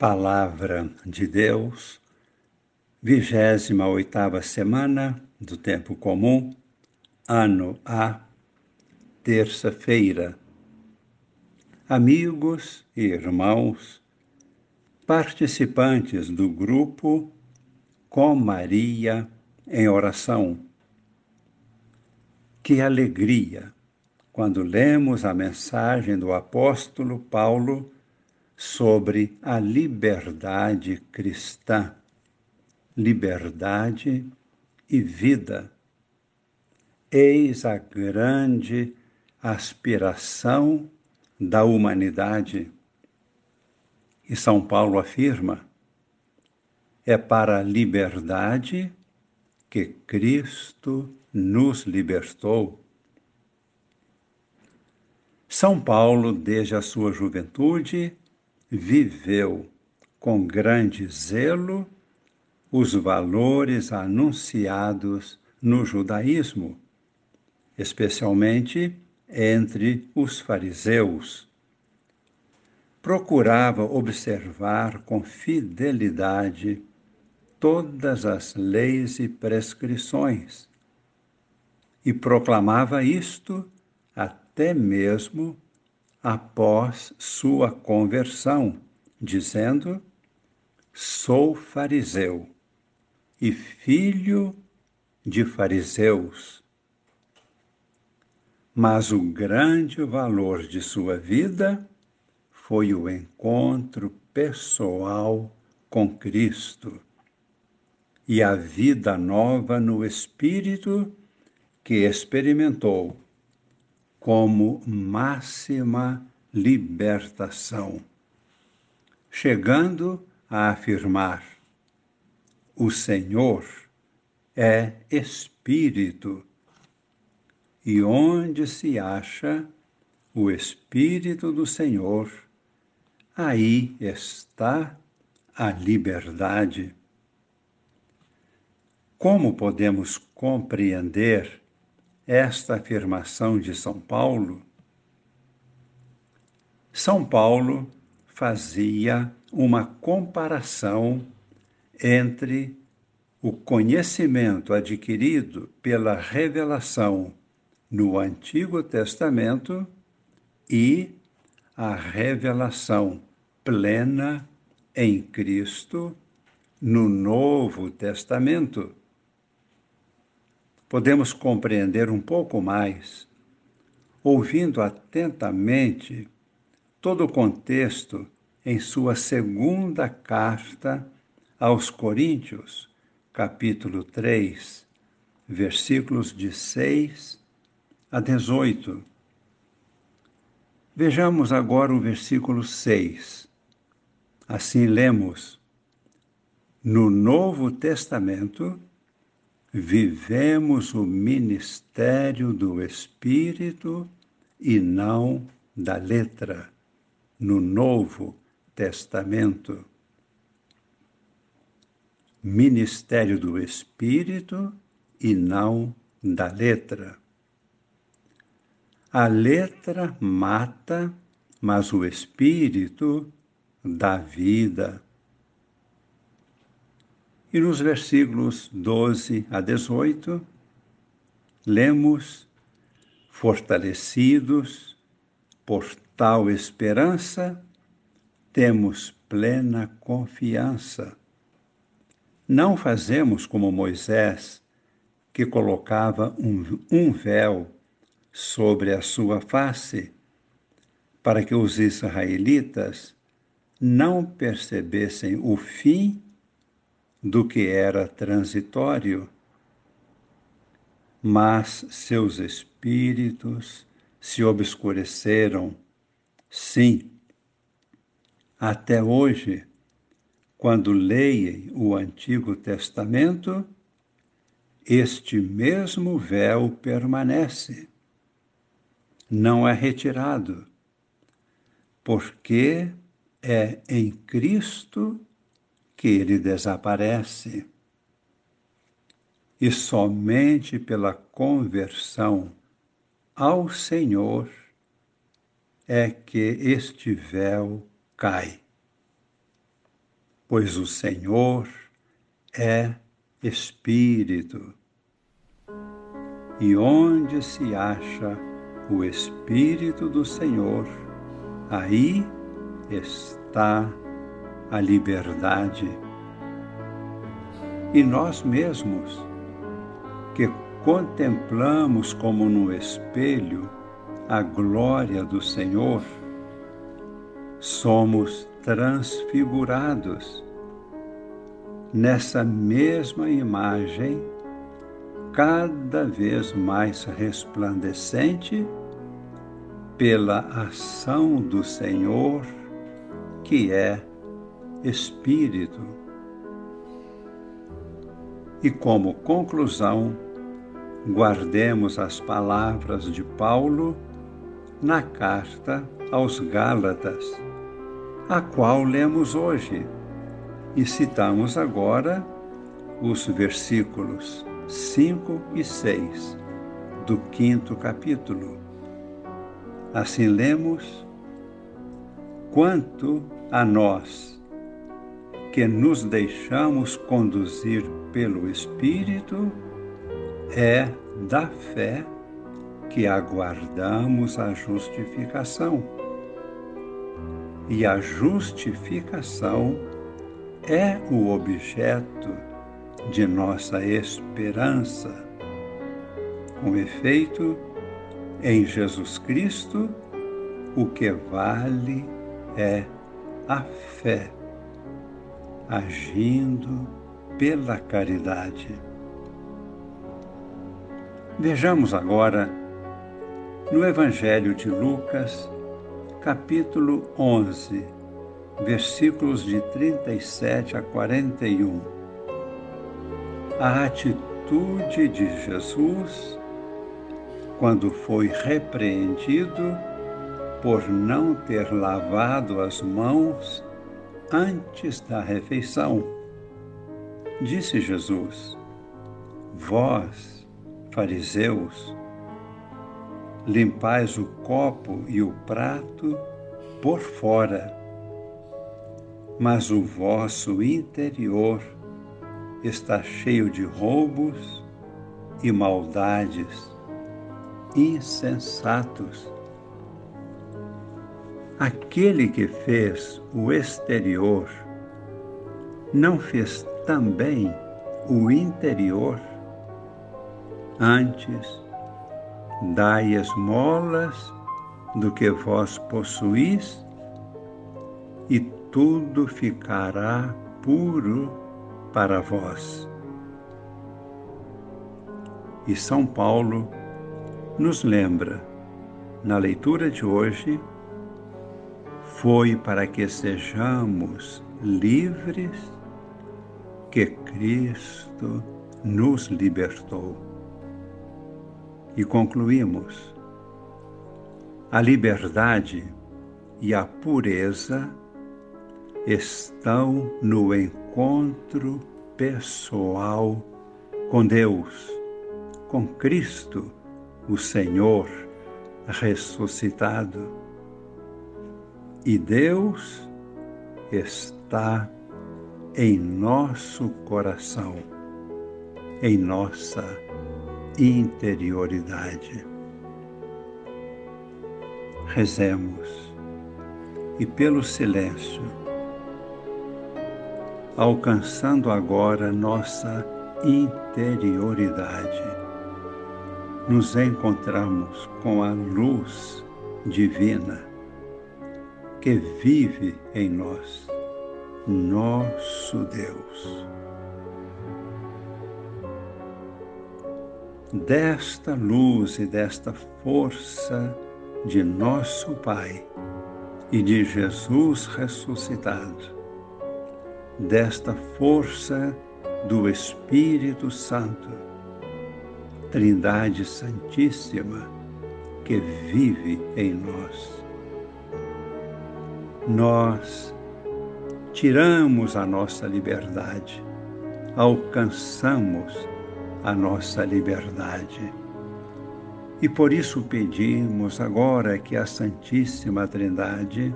Palavra de Deus, vigésima oitava semana do tempo comum, ano A, terça-feira. Amigos e irmãos, participantes do grupo Com Maria em oração. Que alegria quando lemos a mensagem do apóstolo Paulo sobre a liberdade cristã, liberdade e vida. Eis a grande aspiração da humanidade. E São Paulo afirma: é para a liberdade que Cristo nos libertou. São Paulo, desde a sua juventude, viveu com grande zelo os valores anunciados no judaísmo, especialmente entre os fariseus. Procurava observar com fidelidade todas as leis e prescrições e proclamava isto até mesmo após sua conversão, dizendo: Sou fariseu e filho de fariseus. Mas o grande valor de sua vida foi o encontro pessoal com Cristo e a vida nova no Espírito que experimentou como máxima libertação, chegando a afirmar: o Senhor é Espírito, e onde se acha o Espírito do Senhor, aí está a liberdade. Como podemos compreender esta afirmação de São Paulo, São Paulo fazia uma comparação entre o conhecimento adquirido pela revelação no Antigo Testamento e a revelação plena em Cristo no Novo Testamento podemos compreender um pouco mais, ouvindo atentamente todo o contexto em sua segunda carta aos Coríntios, capítulo 3, versículos de 6 a 18. Vejamos agora o versículo 6. Assim lemos: No Novo Testamento, vivemos o ministério do Espírito e não da letra, no Novo Testamento. Ministério do Espírito e não da letra. A letra mata, mas o Espírito dá vida. E nos versículos 12 a 18, lemos: Fortalecidos por tal esperança, temos plena confiança. Não fazemos como Moisés, que colocava um, um véu sobre a sua face, para que os israelitas não percebessem o fim do que era transitório, mas seus espíritos se obscureceram. Sim, até hoje, quando leem o Antigo Testamento, este mesmo véu permanece, não é retirado, porque é em Cristo que ele desaparece. E somente pela conversão ao Senhor é que este véu cai. pois o Senhor é Espírito. E onde se acha o Espírito do Senhor, aí está a liberdade. E nós mesmos, que contemplamos como no espelho a glória do Senhor, somos transfigurados nessa mesma imagem, cada vez mais resplandecente pela ação do Senhor, que é Espírito. E como conclusão, guardemos as palavras de Paulo na carta aos Gálatas a qual lemos hoje. E citamos agora os versículos 5 e 6 do quinto capítulo. Assim lemos: Quanto a nós, que nos deixamos conduzir pelo Espírito, é da fé que aguardamos a justificação e a justificação é o objeto de nossa esperança. Com efeito, em Jesus Cristo, o que vale é a fé, agindo pela caridade. Vejamos agora no Evangelho de Lucas, capítulo 11, versículos de 37 a 41. A atitude de Jesus quando foi repreendido por não ter lavado as mãos antes da refeição. Disse Jesus: Vós, fariseus, limpais o copo e o prato por fora, mas o vosso interior está cheio de roubos e maldades, insensatos. Aquele que fez o exterior não fez também o interior? Antes, dai esmolas do que vós possuís, e tudo ficará puro para vós. E São Paulo nos lembra, na leitura de hoje, foi para que sejamos livres que Cristo nos libertou. E concluímos: a liberdade e a pureza estão no encontro pessoal com Deus, com Cristo, o Senhor ressuscitado. E Deus está em nosso coração, em nossa interioridade. Rezemos e, pelo silêncio, alcançando agora nossa interioridade, nos encontramos com a luz divina que vive em nós, nosso Deus. desta luz e desta força de nosso Pai e de Jesus ressuscitado, desta força do Espírito Santo, Trindade Santíssima que vive em nós. Nós tiramos a nossa liberdade, alcançamos a nossa liberdade. E por isso pedimos agora que a Santíssima Trindade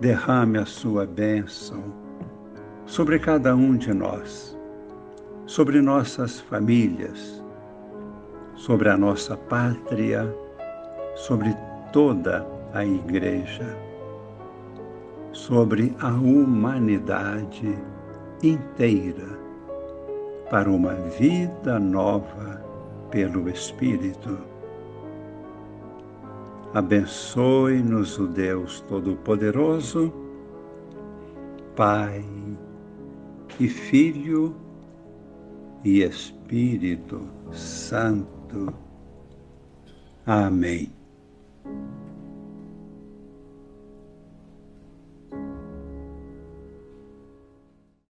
derrame a sua bênção sobre cada um de nós, sobre nossas famílias, sobre a nossa pátria, sobre toda a Igreja, sobre a humanidade inteira, para uma vida nova pelo Espírito. Abençoe-nos o Deus Todo-Poderoso, Pai e Filho e Espírito Santo. Amém.